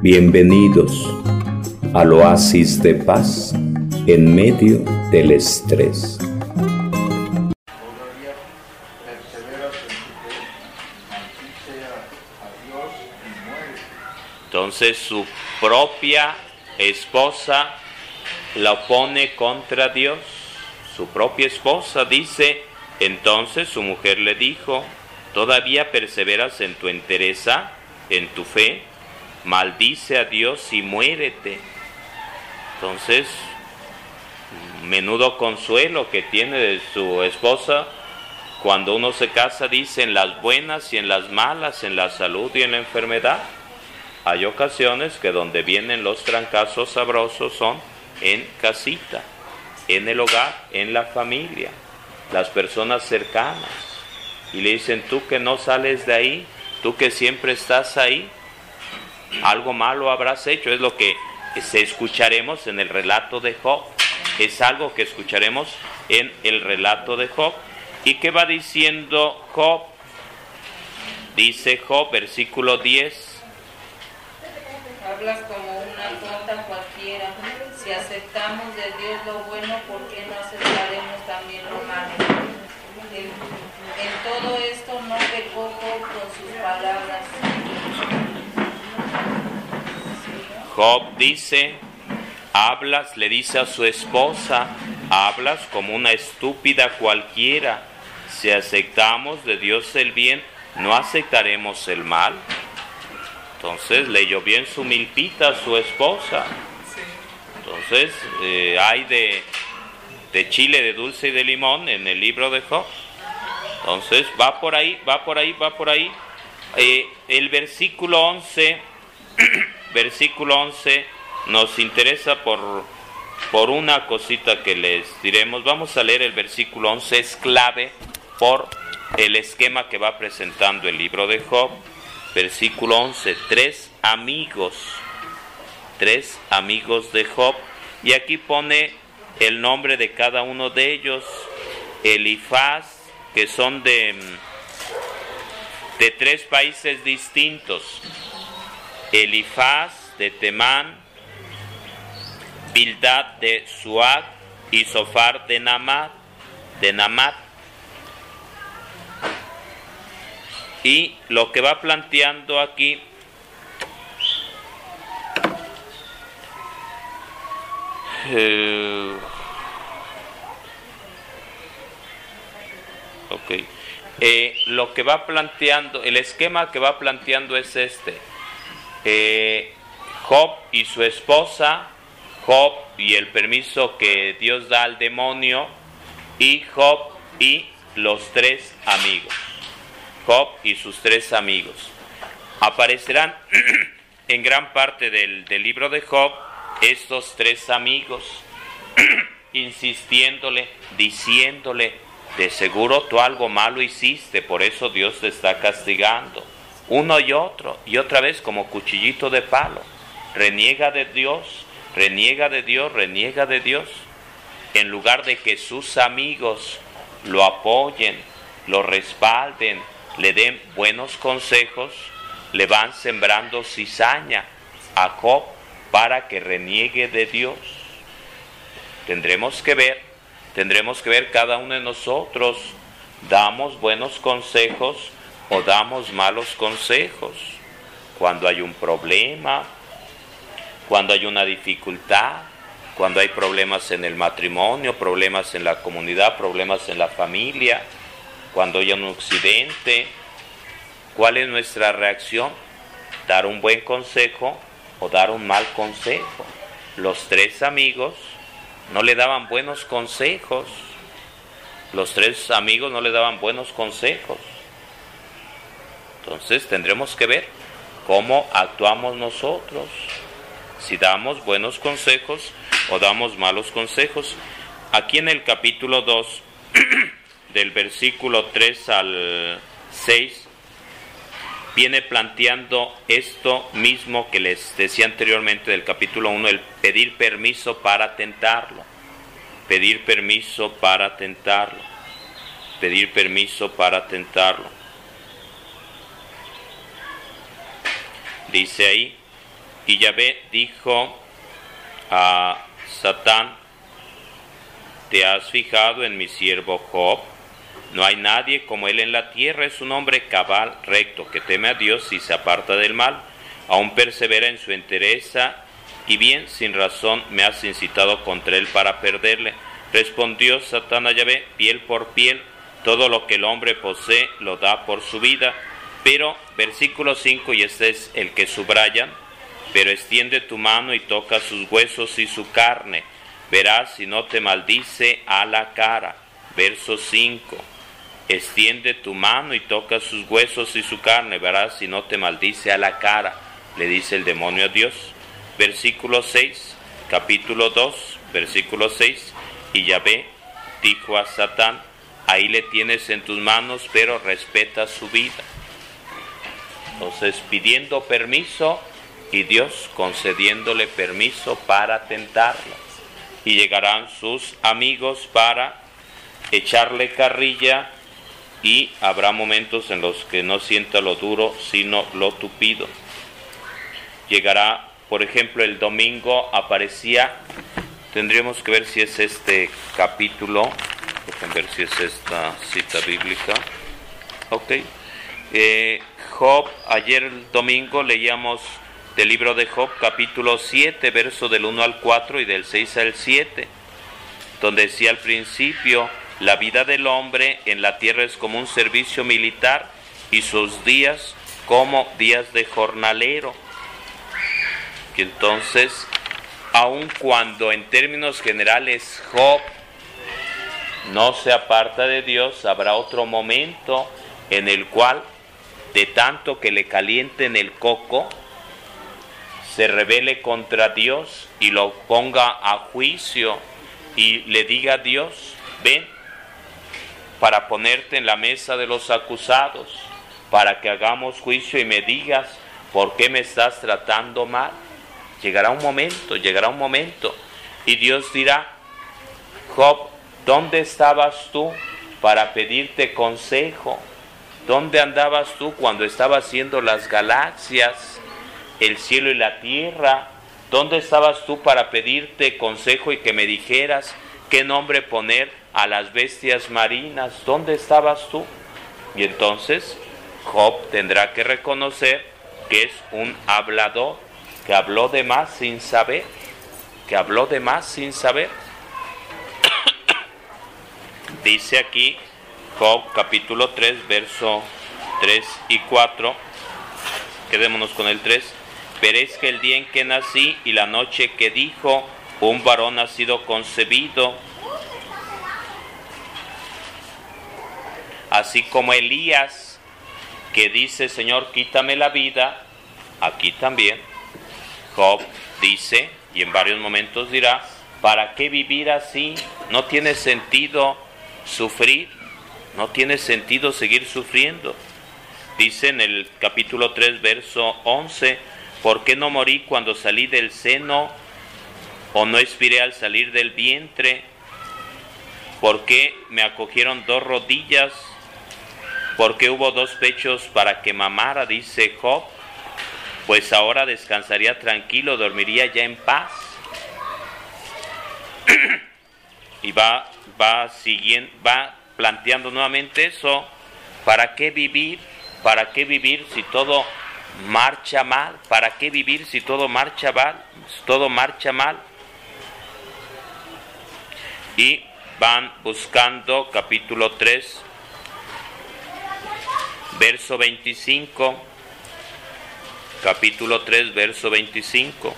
Bienvenidos al oasis de paz en medio del estrés. Entonces su propia esposa la opone contra Dios. Su propia esposa dice, entonces su mujer le dijo, ¿todavía perseveras en tu entereza, en tu fe? Maldice a Dios y muérete. Entonces, menudo consuelo que tiene de su esposa cuando uno se casa, dice en las buenas y en las malas, en la salud y en la enfermedad. Hay ocasiones que donde vienen los trancazos sabrosos son en casita, en el hogar, en la familia, las personas cercanas. Y le dicen, tú que no sales de ahí, tú que siempre estás ahí, algo malo habrás hecho. Es lo que se escucharemos en el relato de Job. Es algo que escucharemos en el relato de Job. ¿Y qué va diciendo Job? Dice Job, versículo 10. Hablas como una tonta cualquiera. Si aceptamos de Dios lo bueno, ¿por qué no aceptaremos también lo malo? En, todo esto no pecó Job con sus palabras. Job dice, hablas, le dice a su esposa, hablas como una estúpida cualquiera. Si aceptamos de Dios el bien, ¿no aceptaremos el mal? Entonces leyó bien su milpita a su esposa. Entonces eh, hay de, de chile, de dulce y de limón en el libro de Job. Entonces va por ahí, va por ahí, va por ahí. Eh, el versículo 11, versículo 11 nos interesa por, por una cosita que les diremos. Vamos a leer el versículo 11, es clave por el esquema que va presentando el libro de Job. Versículo 11, tres amigos, tres amigos de Job. Y aquí pone el nombre de cada uno de ellos, Elifaz, que son de, de tres países distintos. Elifaz de Temán, Bildad de Suad y Sofar de Namat, de Namat. Y lo que va planteando aquí eh, ok eh, lo que va planteando el esquema que va planteando es este eh, Job y su esposa Job y el permiso que Dios da al demonio y Job y los tres amigos Job y sus tres amigos. Aparecerán en gran parte del, del libro de Job estos tres amigos insistiéndole, diciéndole, de seguro tú algo malo hiciste, por eso Dios te está castigando. Uno y otro, y otra vez como cuchillito de palo. Reniega de Dios, reniega de Dios, reniega de Dios. En lugar de que sus amigos lo apoyen, lo respalden, le den buenos consejos, le van sembrando cizaña a Job para que reniegue de Dios. Tendremos que ver, tendremos que ver cada uno de nosotros, damos buenos consejos o damos malos consejos. Cuando hay un problema, cuando hay una dificultad, cuando hay problemas en el matrimonio, problemas en la comunidad, problemas en la familia, cuando hay un accidente, ¿cuál es nuestra reacción? ¿Dar un buen consejo o dar un mal consejo? Los tres amigos no le daban buenos consejos. Los tres amigos no le daban buenos consejos. Entonces tendremos que ver cómo actuamos nosotros. Si damos buenos consejos o damos malos consejos. Aquí en el capítulo 2 del versículo 3 al 6 viene planteando esto mismo que les decía anteriormente del capítulo 1, el pedir permiso para tentarlo, pedir permiso para tentarlo, pedir permiso para tentarlo. Dice ahí, Y Yahvé dijo a Satán, ¿te has fijado en mi siervo Job? No hay nadie como él en la tierra, es un hombre cabal, recto, que teme a Dios y se aparta del mal, aún persevera en su entereza, y bien sin razón me has incitado contra él para perderle. Respondió Satán a Yahvé, piel por piel, todo lo que el hombre posee lo da por su vida. Pero, versículo 5, y este es el que subrayan, pero extiende tu mano y toca sus huesos y su carne, verás si no te maldice a la cara. Verso 5 extiende tu mano y toca sus huesos y su carne, verás si no te maldice a la cara, le dice el demonio a Dios. Versículo 6, capítulo 2, versículo 6, y Yahvé dijo a Satán, ahí le tienes en tus manos, pero respeta su vida. Entonces pidiendo permiso y Dios concediéndole permiso para tentarlo. Y llegarán sus amigos para echarle carrilla y habrá momentos en los que no sienta lo duro, sino lo tupido. Llegará, por ejemplo, el domingo aparecía, tendríamos que ver si es este capítulo, ver si es esta cita bíblica. Ok. Eh, Job, ayer domingo leíamos del libro de Job, capítulo 7, verso del 1 al 4 y del 6 al 7, donde decía al principio, la vida del hombre en la tierra es como un servicio militar y sus días como días de jornalero. Y entonces, aun cuando en términos generales Job no se aparta de Dios, habrá otro momento en el cual, de tanto que le calienten el coco, se revele contra Dios y lo ponga a juicio y le diga a Dios, ven, para ponerte en la mesa de los acusados, para que hagamos juicio y me digas por qué me estás tratando mal. Llegará un momento, llegará un momento, y Dios dirá, Job, ¿dónde estabas tú para pedirte consejo? ¿Dónde andabas tú cuando estaba haciendo las galaxias, el cielo y la tierra? ¿Dónde estabas tú para pedirte consejo y que me dijeras qué nombre poner a las bestias marinas, ¿dónde estabas tú? Y entonces Job tendrá que reconocer que es un hablador, que habló de más sin saber, que habló de más sin saber. Dice aquí Job capítulo 3, verso 3 y 4, quedémonos con el 3, veréis que el día en que nací y la noche que dijo, un varón ha sido concebido, así como Elías, que dice, Señor, quítame la vida, aquí también Job dice, y en varios momentos dirá, ¿para qué vivir así? No tiene sentido sufrir, no tiene sentido seguir sufriendo. Dice en el capítulo 3, verso 11, ¿por qué no morí cuando salí del seno o no expiré al salir del vientre? ¿Por qué me acogieron dos rodillas porque hubo dos pechos para que mamara, dice Job, pues ahora descansaría tranquilo, dormiría ya en paz. y va, va siguiendo, va planteando nuevamente eso. ¿Para qué vivir? ¿Para qué vivir si todo marcha mal? ¿Para qué vivir si todo marcha mal? Todo marcha mal. Y van buscando capítulo 3, verso 25, capítulo 3, verso 25.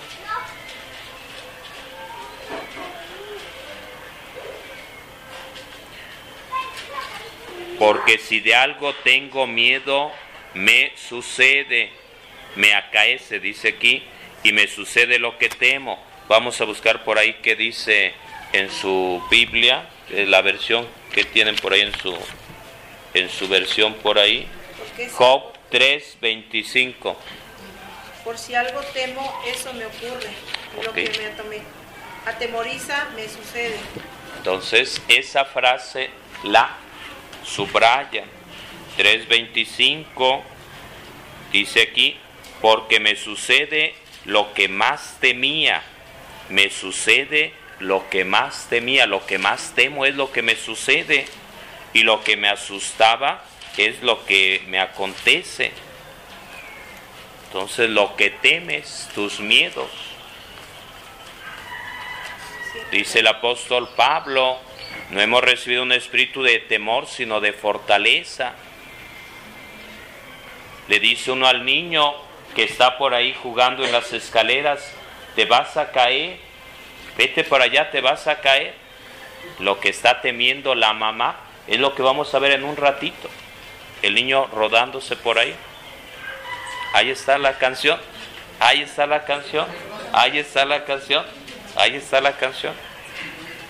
Porque si de algo tengo miedo, me sucede, me acaece, dice aquí, y me sucede lo que temo. Vamos a buscar por ahí qué dice en su Biblia, la versión que tienen por ahí en su, en su versión por ahí. Job 3:25. Por si algo temo, eso me ocurre. Lo que me atemoriza me sucede. Entonces, esa frase la subraya. 3:25 dice aquí, porque me sucede lo que más temía. Me sucede lo que más temía, lo que más temo es lo que me sucede y lo que me asustaba es lo que me acontece. Entonces lo que temes, tus miedos. Dice el apóstol Pablo, no hemos recibido un espíritu de temor, sino de fortaleza. Le dice uno al niño que está por ahí jugando en las escaleras, te vas a caer, vete por allá, te vas a caer. Lo que está temiendo la mamá es lo que vamos a ver en un ratito. El niño rodándose por ahí. Ahí está la canción. Ahí está la canción. Ahí está la canción. Ahí está la canción.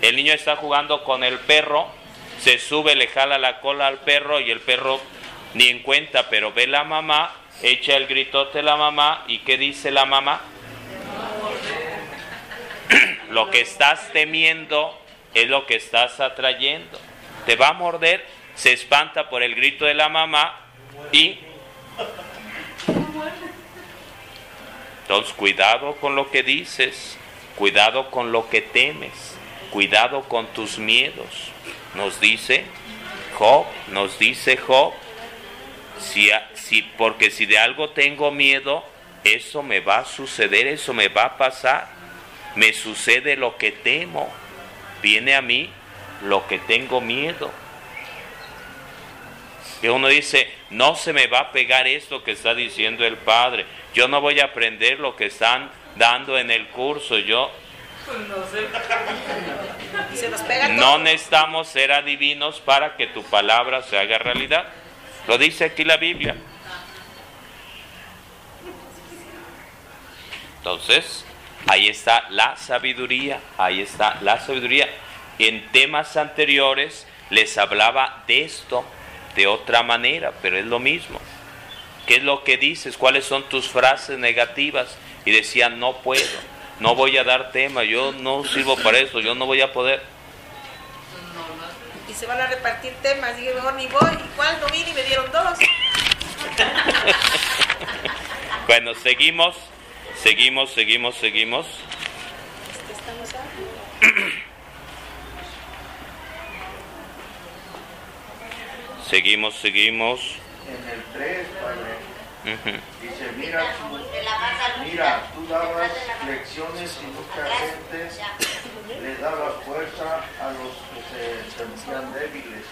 El niño está jugando con el perro. Se sube, le jala la cola al perro y el perro ni en cuenta, pero ve la mamá, echa el gritote la mamá y ¿qué dice la mamá? Lo que estás temiendo es lo que estás atrayendo. Te va a morder, se espanta por el grito de la mamá y entonces, cuidado con lo que dices, cuidado con lo que temes, cuidado con tus miedos. Nos dice Job, nos dice Job, si, si, porque si de algo tengo miedo, eso me va a suceder, eso me va a pasar. Me sucede lo que temo, viene a mí lo que tengo miedo. Y uno dice, no se me va a pegar esto que está diciendo el Padre. Yo no voy a aprender lo que están dando en el curso. Yo no necesitamos ser adivinos para que tu palabra se haga realidad. Lo dice aquí la Biblia. Entonces, ahí está la sabiduría, ahí está la sabiduría. En temas anteriores les hablaba de esto de otra manera, pero es lo mismo. ¿Qué es lo que dices? ¿Cuáles son tus frases negativas? Y decían, no puedo, no voy a dar tema, yo no sirvo para eso, yo no voy a poder. Y se van a repartir temas, y mejor ni voy, igual no vine y me dieron dos. bueno, seguimos, seguimos, seguimos, seguimos. Seguimos, seguimos. En el 3, Padre. Dice, mira, tú, mira, tú dabas lecciones y mucha gente le daba fuerza a los que se sentían débiles.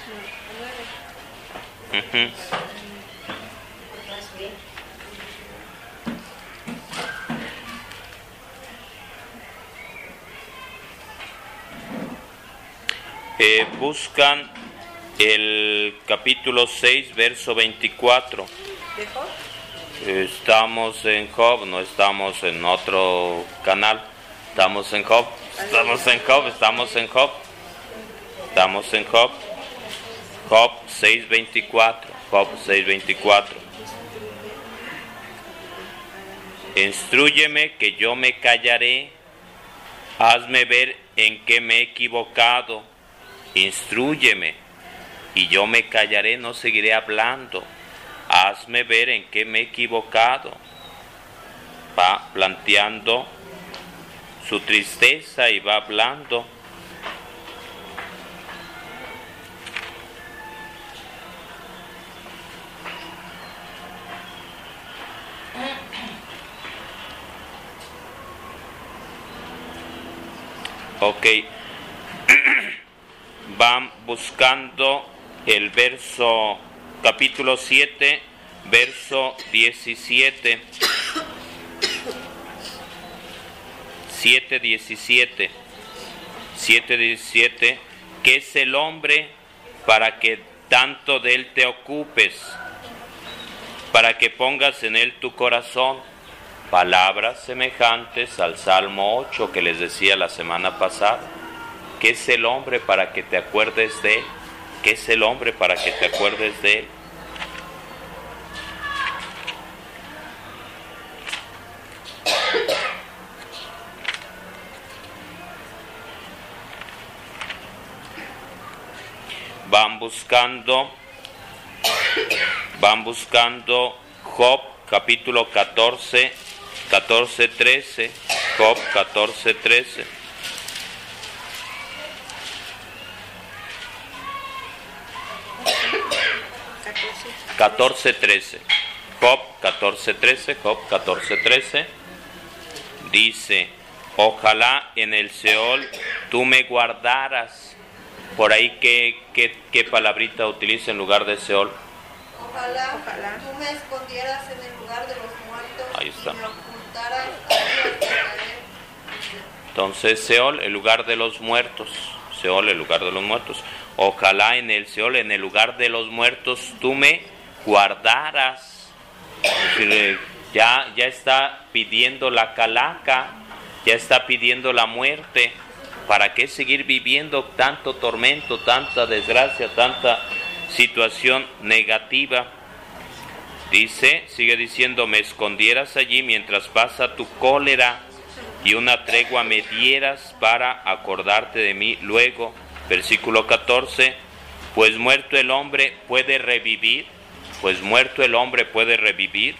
eh, buscan el capítulo 6, verso 24. Estamos en Job, no estamos en otro canal. Estamos en Job, estamos en Job, estamos en Job. Estamos en Job. Job 6:24. Job 6:24. Instruyeme que yo me callaré. Hazme ver en qué me he equivocado. Instruyeme y yo me callaré, no seguiré hablando. Hazme ver en qué me he equivocado. Va planteando su tristeza y va hablando. Ok, van buscando el verso capítulo 7, verso 17. 7, 17. 7, 17. ¿Qué es el hombre para que tanto de él te ocupes? Para que pongas en él tu corazón. Palabras semejantes al Salmo 8 que les decía la semana pasada. ¿Qué es el hombre para que te acuerdes de él? ¿Qué es el hombre para que te acuerdes de él? Van buscando, van buscando Job capítulo 14, 14.13, Job 14.13. 14.13. Job 14.13, Job 14.13. Dice, ojalá en el Seol tú me guardaras. Por ahí, ¿qué, qué, palabrita utiliza en lugar de Seol? Ojalá, ojalá tú me escondieras en el lugar de los muertos ahí está. y me ocultaras Entonces, Seol, el lugar de los muertos. Seol, el lugar de los muertos. Ojalá en el Seol, en el lugar de los muertos, tú me guardaras. ya, ya está pidiendo la calaca, ya está pidiendo la muerte. ¿Para qué seguir viviendo tanto tormento, tanta desgracia, tanta situación negativa? Dice, sigue diciendo, me escondieras allí mientras pasa tu cólera y una tregua me dieras para acordarte de mí luego. Versículo 14, pues muerto el hombre puede revivir pues muerto el hombre puede revivir.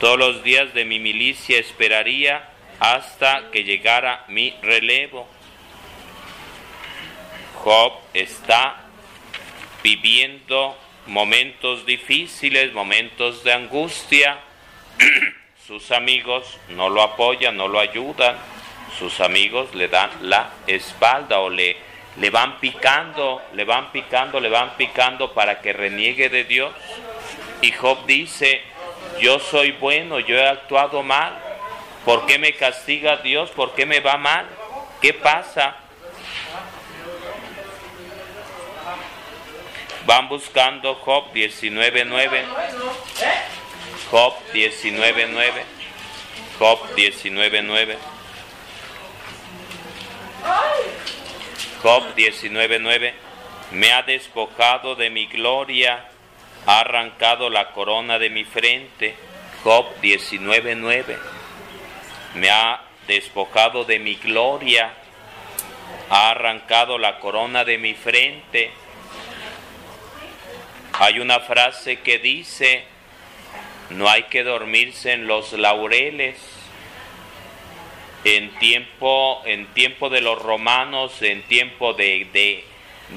Todos los días de mi milicia esperaría hasta que llegara mi relevo. Job está viviendo momentos difíciles, momentos de angustia. Sus amigos no lo apoyan, no lo ayudan. Sus amigos le dan la espalda o le, le van picando, le van picando, le van picando para que reniegue de Dios. Y Job dice, yo soy bueno, yo he actuado mal. ¿Por qué me castiga Dios? ¿Por qué me va mal? ¿Qué pasa? Van buscando Job 19.9. Job 19.9. Job 19.9. Job 19.9. Me ha despojado de mi gloria ha arrancado la corona de mi frente. Job 19:9. Me ha despojado de mi gloria, ha arrancado la corona de mi frente. Hay una frase que dice, no hay que dormirse en los laureles. En tiempo, en tiempo de los romanos, en tiempo de, de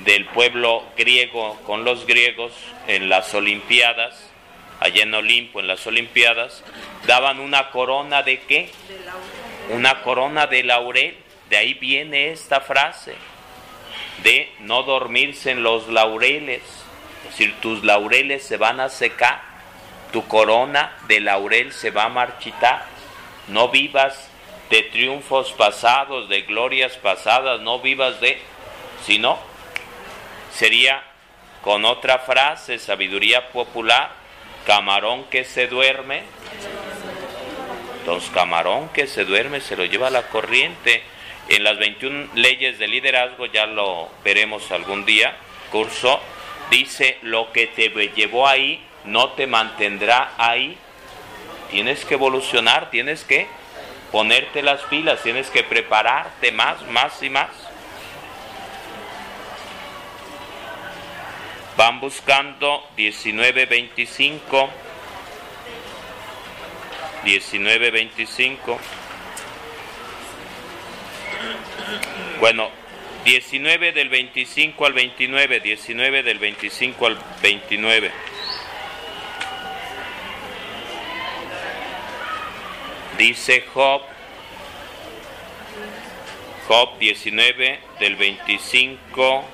del pueblo griego con los griegos en las Olimpiadas, allá en Olimpo, en las Olimpiadas, daban una corona de qué? Una corona de laurel. De ahí viene esta frase de no dormirse en los laureles. Es decir, tus laureles se van a secar, tu corona de laurel se va a marchitar. No vivas de triunfos pasados, de glorias pasadas, no vivas de, sino sería con otra frase, sabiduría popular, camarón que se duerme. Entonces, camarón que se duerme se lo lleva a la corriente. En las 21 leyes de liderazgo, ya lo veremos algún día, curso, dice, lo que te llevó ahí no te mantendrá ahí. Tienes que evolucionar, tienes que ponerte las pilas, tienes que prepararte más, más y más. Van buscando 1925. 1925. Bueno, 19 del 25 al 29, 19 del 25 al 29. Dice Job, Job 19 del 25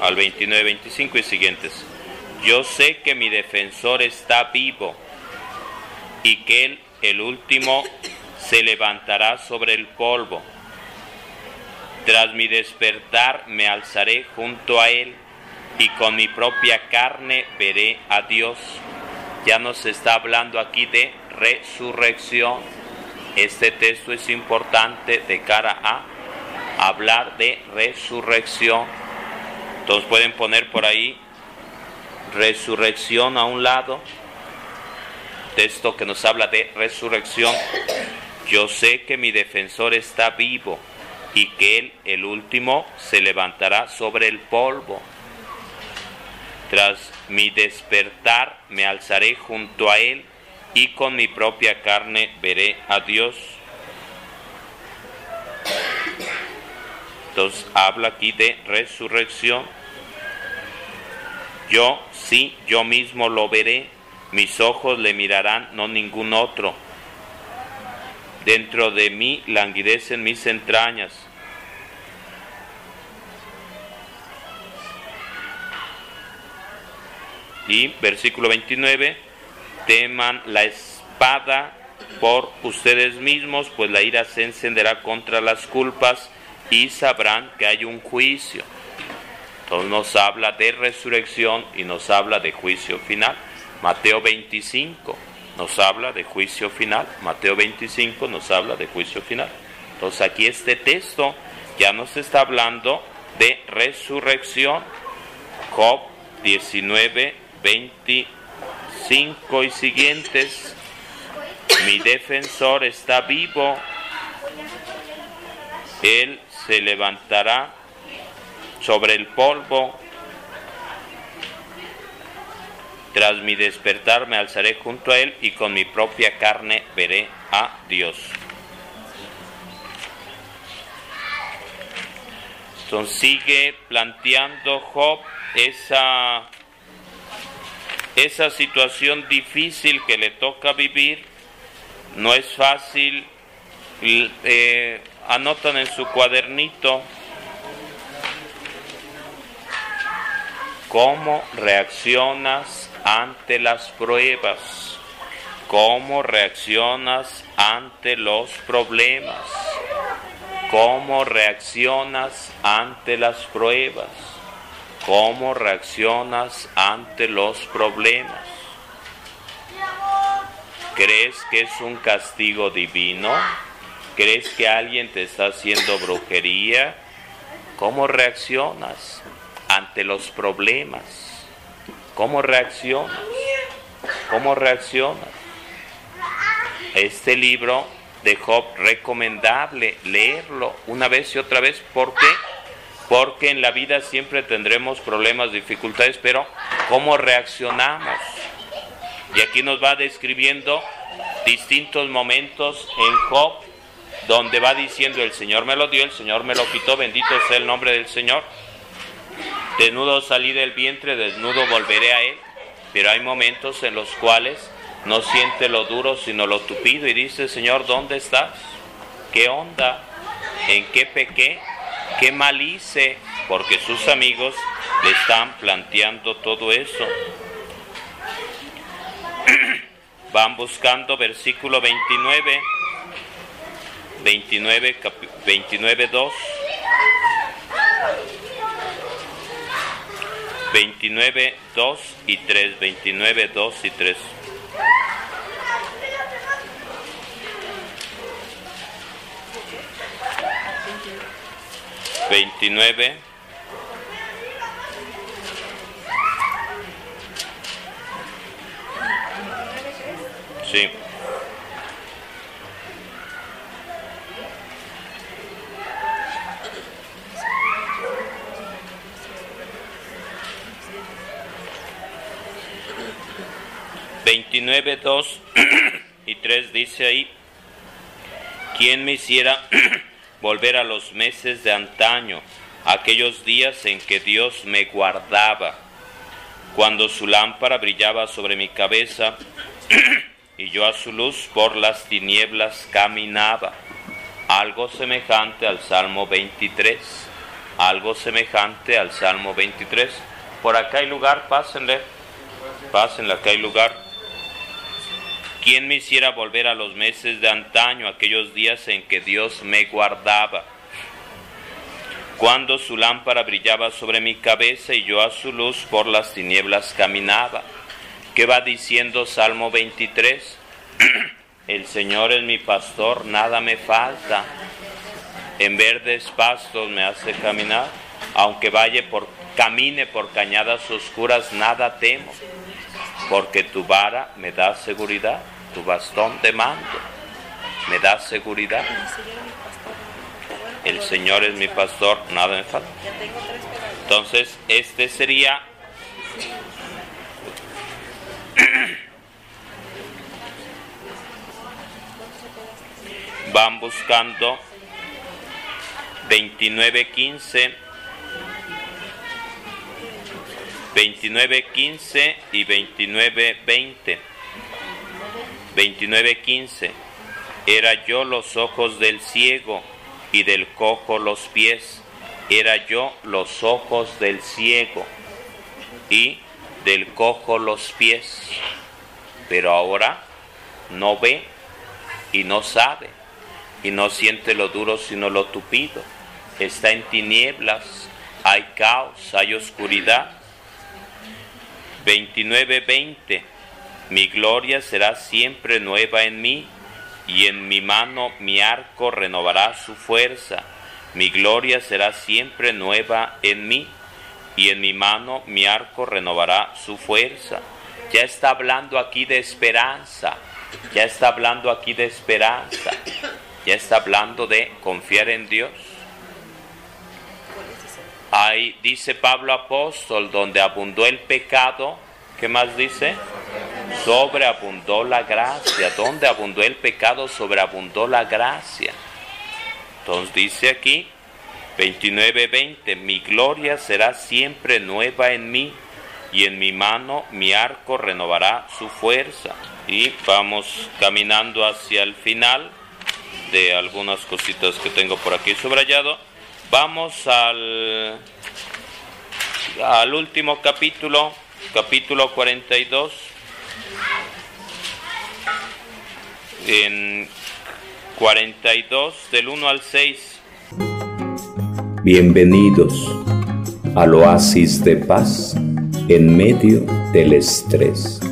al 29, 25 y siguientes. Yo sé que mi defensor está vivo y que él, el último, se levantará sobre el polvo. Tras mi despertar me alzaré junto a él y con mi propia carne veré a Dios. Ya nos está hablando aquí de resurrección. Este texto es importante de cara a hablar de resurrección entonces pueden poner por ahí resurrección a un lado, texto que nos habla de resurrección. Yo sé que mi defensor está vivo y que él, el último, se levantará sobre el polvo. Tras mi despertar me alzaré junto a él y con mi propia carne veré a Dios. Entonces habla aquí de resurrección. Yo sí, yo mismo lo veré, mis ojos le mirarán, no ningún otro. Dentro de mí languidecen mis entrañas. Y versículo 29, teman la espada por ustedes mismos, pues la ira se encenderá contra las culpas y sabrán que hay un juicio. Entonces nos habla de resurrección y nos habla de juicio final. Mateo 25 nos habla de juicio final. Mateo 25 nos habla de juicio final. Entonces aquí este texto ya nos está hablando de resurrección. Job 19, 25 y siguientes. Mi defensor está vivo. Él se levantará sobre el polvo. Tras mi despertar me alzaré junto a él y con mi propia carne veré a Dios. Sigue planteando Job esa, esa situación difícil que le toca vivir. No es fácil. Eh, anotan en su cuadernito cómo reaccionas ante las pruebas, cómo reaccionas ante los problemas, cómo reaccionas ante las pruebas, cómo reaccionas ante los problemas. ¿Crees que es un castigo divino? ¿Crees que alguien te está haciendo brujería? ¿Cómo reaccionas ante los problemas? ¿Cómo reaccionas? ¿Cómo reaccionas? Este libro de Job recomendable leerlo una vez y otra vez. ¿Por qué? Porque en la vida siempre tendremos problemas, dificultades, pero ¿cómo reaccionamos? Y aquí nos va describiendo distintos momentos en Job donde va diciendo el Señor me lo dio, el Señor me lo quitó, bendito sea el nombre del Señor. Desnudo salí del vientre, desnudo volveré a Él. Pero hay momentos en los cuales no siente lo duro, sino lo tupido y dice, Señor, ¿dónde estás? ¿Qué onda? ¿En qué pequé? ¿Qué mal hice? Porque sus amigos le están planteando todo eso. Van buscando versículo 29. 29, 29, 2. 29, 2 y 3. 29, 2 y 3. Veintinueve. Sí. 29, 2 y 3 dice ahí, ¿quién me hiciera volver a los meses de antaño, aquellos días en que Dios me guardaba, cuando su lámpara brillaba sobre mi cabeza y yo a su luz por las tinieblas caminaba? Algo semejante al Salmo 23, algo semejante al Salmo 23. Por acá hay lugar, pásenle, pásenle, acá hay lugar. ¿Quién me hiciera volver a los meses de antaño, aquellos días en que Dios me guardaba? Cuando su lámpara brillaba sobre mi cabeza y yo a su luz por las tinieblas caminaba. ¿Qué va diciendo Salmo 23? El Señor es mi pastor, nada me falta. En verdes pastos me hace caminar, aunque vaya por camine por cañadas oscuras, nada temo, porque tu vara me da seguridad tu bastón de mando me da seguridad. El Señor es mi pastor, nada me falta. Entonces, este sería van buscando 29.15, 29.15 y 29.20. 29.15. Era yo los ojos del ciego y del cojo los pies. Era yo los ojos del ciego y del cojo los pies. Pero ahora no ve y no sabe y no siente lo duro sino lo tupido. Está en tinieblas, hay caos, hay oscuridad. 29:20 Mi gloria será siempre nueva en mí y en mi mano mi arco renovará su fuerza. Mi gloria será siempre nueva en mí y en mi mano mi arco renovará su fuerza. Ya está hablando aquí de esperanza, ya está hablando aquí de esperanza, ya está hablando de confiar en Dios. Ahí dice Pablo apóstol, donde abundó el pecado, ¿qué más dice? Sobreabundó la gracia. Donde abundó el pecado, sobreabundó la gracia. Entonces dice aquí, 29:20, mi gloria será siempre nueva en mí y en mi mano mi arco renovará su fuerza. Y vamos caminando hacia el final de algunas cositas que tengo por aquí subrayado. Vamos al, al último capítulo, capítulo 42. En 42 del 1 al 6. Bienvenidos al oasis de paz en medio del estrés.